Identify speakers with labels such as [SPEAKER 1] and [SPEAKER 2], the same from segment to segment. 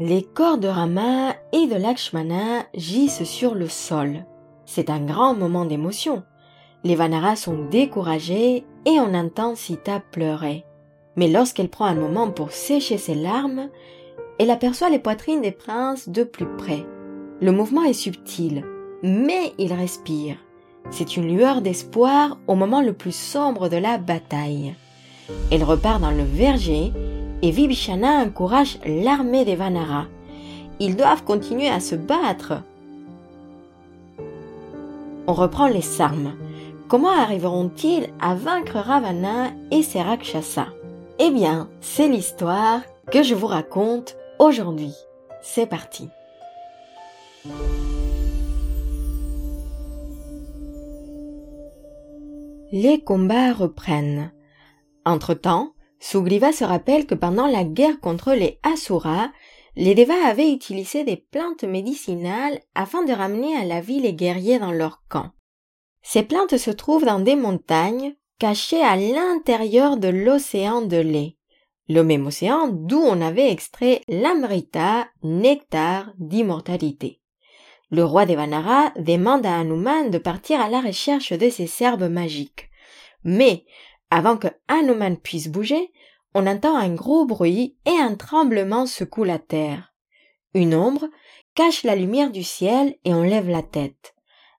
[SPEAKER 1] les corps de Rama et de Lakshmana gisent sur le sol. C'est un grand moment d'émotion. Les Vanaras sont découragés et on entend Sita pleurer. Mais lorsqu'elle prend un moment pour sécher ses larmes, elle aperçoit les poitrines des princes de plus près. Le mouvement est subtil, mais il respire. C'est une lueur d'espoir au moment le plus sombre de la bataille. Elle repart dans le verger et Vibhishana encourage l'armée des Vanara. Ils doivent continuer à se battre. On reprend les sarmes. Comment arriveront-ils à vaincre Ravana et ses Rakshasas Eh bien, c'est l'histoire que je vous raconte aujourd'hui. C'est parti. Les combats reprennent. Entre-temps, Sugriva se rappelle que pendant la guerre contre les Asuras, les Devas avaient utilisé des plantes médicinales afin de ramener à la vie les guerriers dans leur camp. Ces plantes se trouvent dans des montagnes cachées à l'intérieur de l'océan de lait, le même océan d'où on avait extrait l'amrita, nectar d'immortalité. Le roi des Vanara demande à Hanuman de partir à la recherche de ces serbes magiques. Mais avant que Hanuman puisse bouger, on entend un gros bruit et un tremblement secoue la terre. Une ombre cache la lumière du ciel et on lève la tête.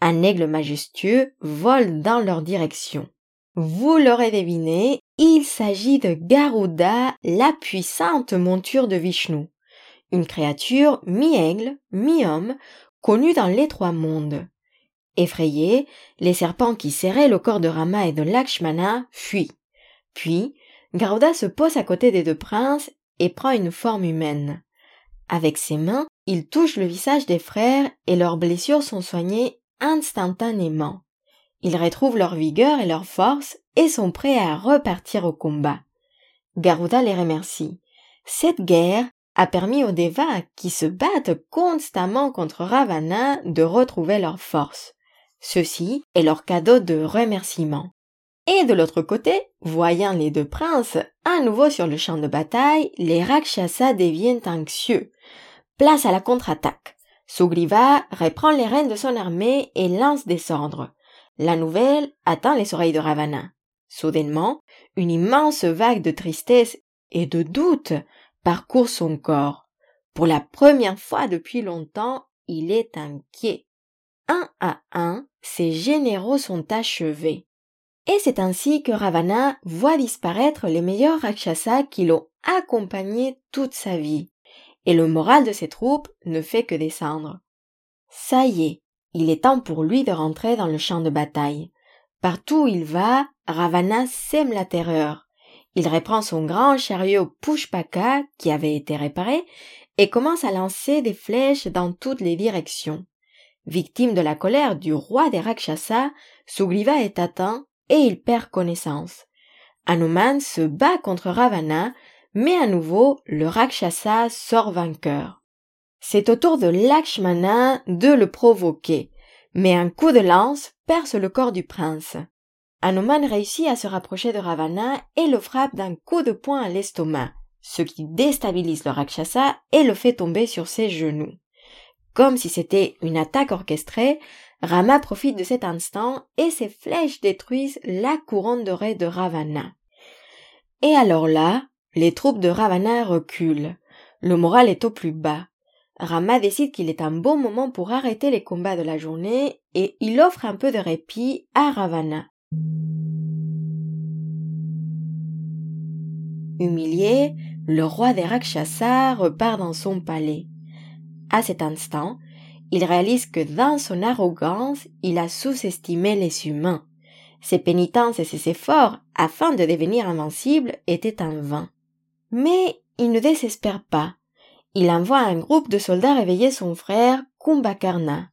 [SPEAKER 1] Un aigle majestueux vole dans leur direction. Vous l'aurez deviné, il s'agit de Garuda, la puissante monture de Vishnu. Une créature mi-aigle, mi-homme, connue dans les trois mondes. Effrayés, les serpents qui serraient le corps de Rama et de Lakshmana fuient. Puis, Garuda se pose à côté des deux princes et prend une forme humaine. Avec ses mains, il touche le visage des frères et leurs blessures sont soignées instantanément. Ils retrouvent leur vigueur et leur force et sont prêts à repartir au combat. Garuda les remercie. Cette guerre a permis aux Devas qui se battent constamment contre Ravana de retrouver leur force. Ceci est leur cadeau de remerciement. Et de l'autre côté, voyant les deux princes à nouveau sur le champ de bataille, les Rakshasas deviennent anxieux. Place à la contre-attaque. Sugriva reprend les rênes de son armée et lance des ordres. La nouvelle atteint les oreilles de Ravana. Soudainement, une immense vague de tristesse et de doute parcourt son corps. Pour la première fois depuis longtemps, il est inquiet. Un à un, ses généraux sont achevés. Et c'est ainsi que Ravana voit disparaître les meilleurs Rakshasas qui l'ont accompagné toute sa vie. Et le moral de ses troupes ne fait que descendre. Ça y est, il est temps pour lui de rentrer dans le champ de bataille. Partout où il va, Ravana sème la terreur. Il reprend son grand chariot Pushpaka qui avait été réparé et commence à lancer des flèches dans toutes les directions. Victime de la colère du roi des Rakshasas, Sugriva est atteint et il perd connaissance. Hanuman se bat contre Ravana, mais à nouveau le Rakshasa sort vainqueur. C'est au tour de Lakshmana de le provoquer, mais un coup de lance perce le corps du prince. Hanuman réussit à se rapprocher de Ravana et le frappe d'un coup de poing à l'estomac, ce qui déstabilise le Rakshasa et le fait tomber sur ses genoux. Comme si c'était une attaque orchestrée, Rama profite de cet instant et ses flèches détruisent la couronne dorée de Ravana. Et alors là, les troupes de Ravana reculent. Le moral est au plus bas. Rama décide qu'il est un bon moment pour arrêter les combats de la journée et il offre un peu de répit à Ravana. Humilié, le roi des Rakshasas repart dans son palais. À cet instant, il réalise que dans son arrogance, il a sous-estimé les humains. Ses pénitences et ses efforts afin de devenir invincible étaient en vain. Mais il ne désespère pas. Il envoie un groupe de soldats réveiller son frère Kumbhakarna.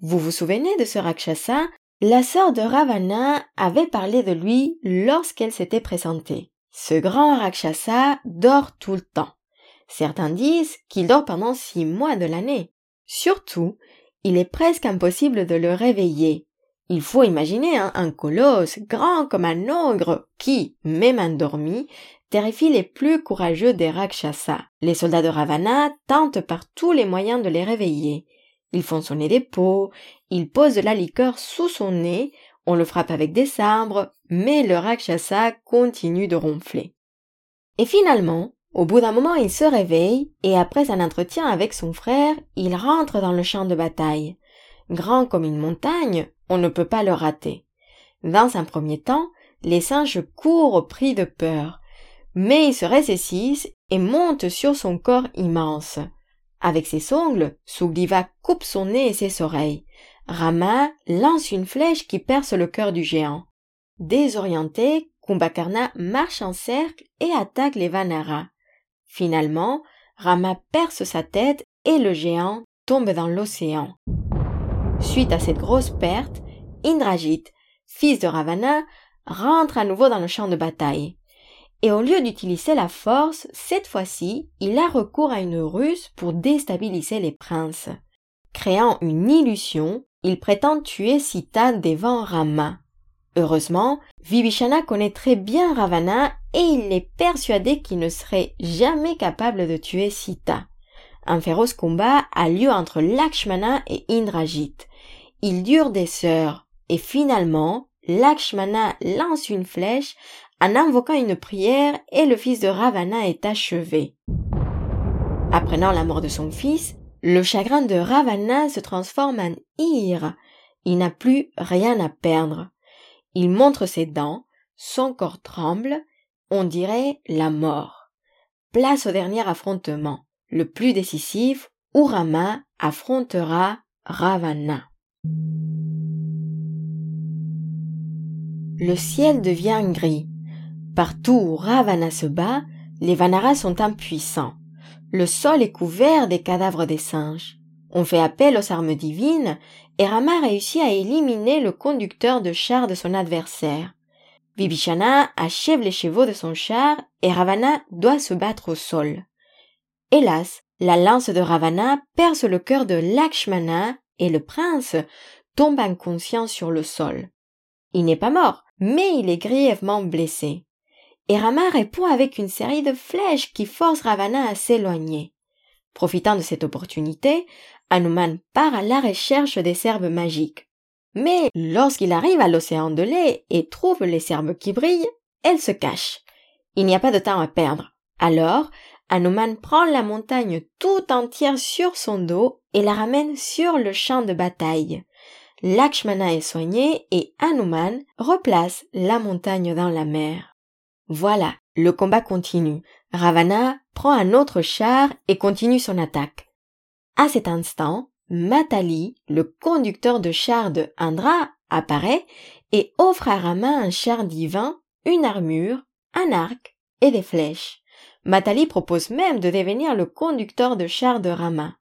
[SPEAKER 1] Vous vous souvenez de ce Rakshasa? La sœur de Ravana avait parlé de lui lorsqu'elle s'était présentée. Ce grand Rakshasa dort tout le temps. Certains disent qu'il dort pendant six mois de l'année. Surtout, il est presque impossible de le réveiller. Il faut imaginer un colosse grand comme un ogre qui, même endormi, terrifie les plus courageux des Rakshasa. Les soldats de Ravana tentent par tous les moyens de les réveiller. Ils font sonner des pots, ils posent la liqueur sous son nez, on le frappe avec des sabres, mais le Rakshasa continue de ronfler. Et finalement, au bout d'un moment, il se réveille, et après un entretien avec son frère, il rentre dans le champ de bataille. Grand comme une montagne, on ne peut pas le rater. Dans un premier temps, les singes courent pris de peur, mais ils se ressaisissent et montent sur son corps immense. Avec ses ongles, Sugriva coupe son nez et ses oreilles. Rama lance une flèche qui perce le cœur du géant. Désorienté, Kumbhakarna marche en cercle et attaque les Vanara. Finalement, Rama perce sa tête et le géant tombe dans l'océan. Suite à cette grosse perte, Indrajit, fils de Ravana, rentre à nouveau dans le champ de bataille. Et au lieu d'utiliser la force, cette fois-ci, il a recours à une ruse pour déstabiliser les princes. Créant une illusion, il prétend tuer Sita devant Rama. Heureusement, Vibhishana connaît très bien Ravana et il est persuadé qu'il ne serait jamais capable de tuer Sita. Un féroce combat a lieu entre Lakshmana et Indrajit. Il dure des heures et finalement, Lakshmana lance une flèche en invoquant une prière et le fils de Ravana est achevé. Apprenant la mort de son fils, le chagrin de Ravana se transforme en ire. Il n'a plus rien à perdre. Il montre ses dents, son corps tremble, on dirait la mort. Place au dernier affrontement, le plus décisif, où Rama affrontera Ravana. Le ciel devient gris. Partout où Ravana se bat, les Vanaras sont impuissants. Le sol est couvert des cadavres des singes. On fait appel aux armes divines et Rama réussit à éliminer le conducteur de char de son adversaire. Vibhishana achève les chevaux de son char et Ravana doit se battre au sol. Hélas, la lance de Ravana perce le cœur de Lakshmana et le prince tombe inconscient sur le sol. Il n'est pas mort, mais il est grièvement blessé. Et Rama répond avec une série de flèches qui forcent Ravana à s'éloigner. Profitant de cette opportunité, Hanuman part à la recherche des serbes magiques. Mais lorsqu'il arrive à l'océan de lait et trouve les serbes qui brillent, elle se cache. Il n'y a pas de temps à perdre. Alors, Hanuman prend la montagne tout entière sur son dos et la ramène sur le champ de bataille. Lakshmana est soigné et Hanuman replace la montagne dans la mer. Voilà, le combat continue. Ravana prend un autre char et continue son attaque. À cet instant, Matali, le conducteur de char de Indra, apparaît et offre à Rama un char divin, une armure, un arc et des flèches. Matali propose même de devenir le conducteur de char de Rama.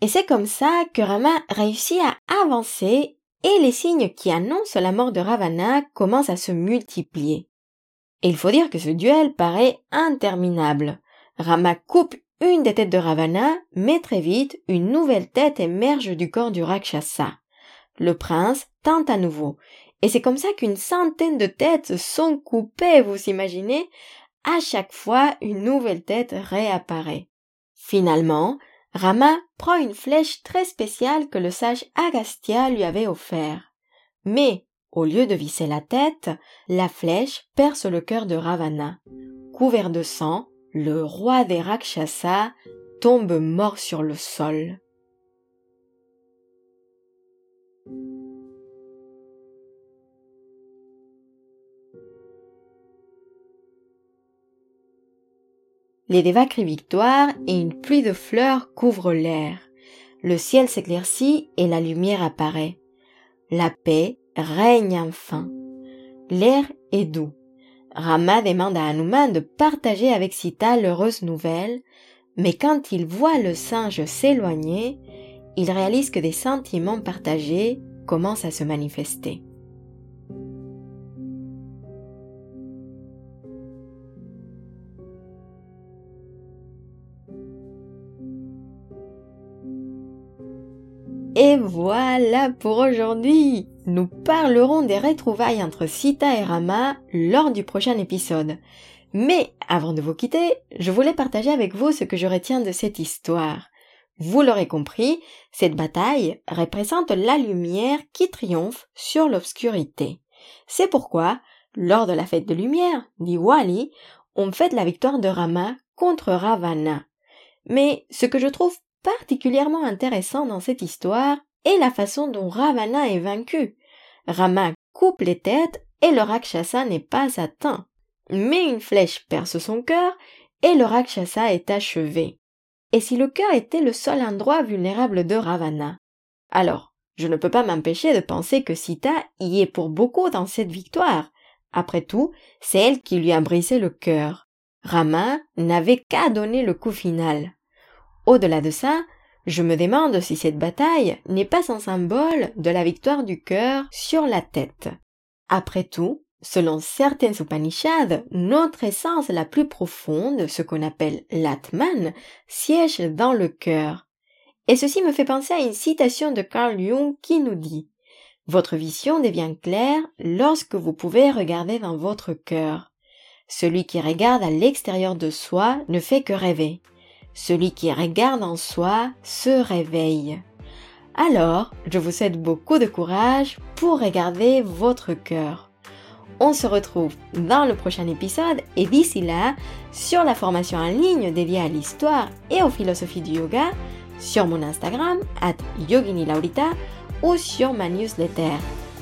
[SPEAKER 1] Et c'est comme ça que Rama réussit à avancer et les signes qui annoncent la mort de Ravana commencent à se multiplier. Et il faut dire que ce duel paraît interminable. Rama coupe une des têtes de Ravana, mais très vite, une nouvelle tête émerge du corps du Rakshasa. Le prince tente à nouveau, et c'est comme ça qu'une centaine de têtes sont coupées, vous imaginez? À chaque fois, une nouvelle tête réapparaît. Finalement, Rama prend une flèche très spéciale que le sage Agastya lui avait offert. Mais, au lieu de visser la tête, la flèche perce le cœur de Ravana. Couvert de sang, le roi des Rakshasas tombe mort sur le sol. Les Devas crient victoire et une pluie de fleurs couvre l'air. Le ciel s'éclaircit et la lumière apparaît. La paix règne enfin. L'air est doux. Rama demande à Hanuman de partager avec Sita l'heureuse nouvelle, mais quand il voit le singe s'éloigner, il réalise que des sentiments partagés commencent à se manifester. Et voilà pour aujourd'hui. Nous parlerons des retrouvailles entre Sita et Rama lors du prochain épisode. Mais avant de vous quitter, je voulais partager avec vous ce que je retiens de cette histoire. Vous l'aurez compris, cette bataille représente la lumière qui triomphe sur l'obscurité. C'est pourquoi, lors de la fête de lumière, dit Wali, on fête la victoire de Rama contre Ravana. Mais ce que je trouve particulièrement intéressant dans cette histoire est la façon dont Ravana est vaincu. Rama coupe les têtes et le Rakshasa n'est pas atteint. Mais une flèche perce son cœur et le Rakshasa est achevé. Et si le cœur était le seul endroit vulnérable de Ravana? Alors, je ne peux pas m'empêcher de penser que Sita y est pour beaucoup dans cette victoire. Après tout, c'est elle qui lui a brisé le cœur. Rama n'avait qu'à donner le coup final. Au-delà de ça, je me demande si cette bataille n'est pas un symbole de la victoire du cœur sur la tête. Après tout, selon certaines Upanishads, notre essence la plus profonde, ce qu'on appelle l'Atman, siège dans le cœur. Et ceci me fait penser à une citation de Carl Jung qui nous dit Votre vision devient claire lorsque vous pouvez regarder dans votre cœur. Celui qui regarde à l'extérieur de soi ne fait que rêver. Celui qui regarde en soi se réveille. Alors, je vous souhaite beaucoup de courage pour regarder votre cœur. On se retrouve dans le prochain épisode et d'ici là, sur la formation en ligne dédiée à l'histoire et aux philosophies du yoga, sur mon Instagram, at yoginilaurita, ou sur ma newsletter.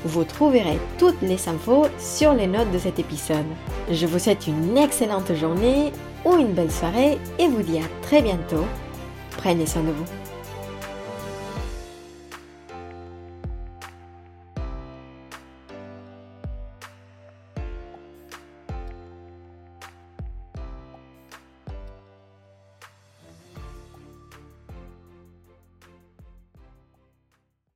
[SPEAKER 1] Vous trouverez toutes les infos sur les notes de cet épisode. Je vous souhaite une excellente journée ou une belle soirée et vous dis à très bientôt. Prenez soin de vous.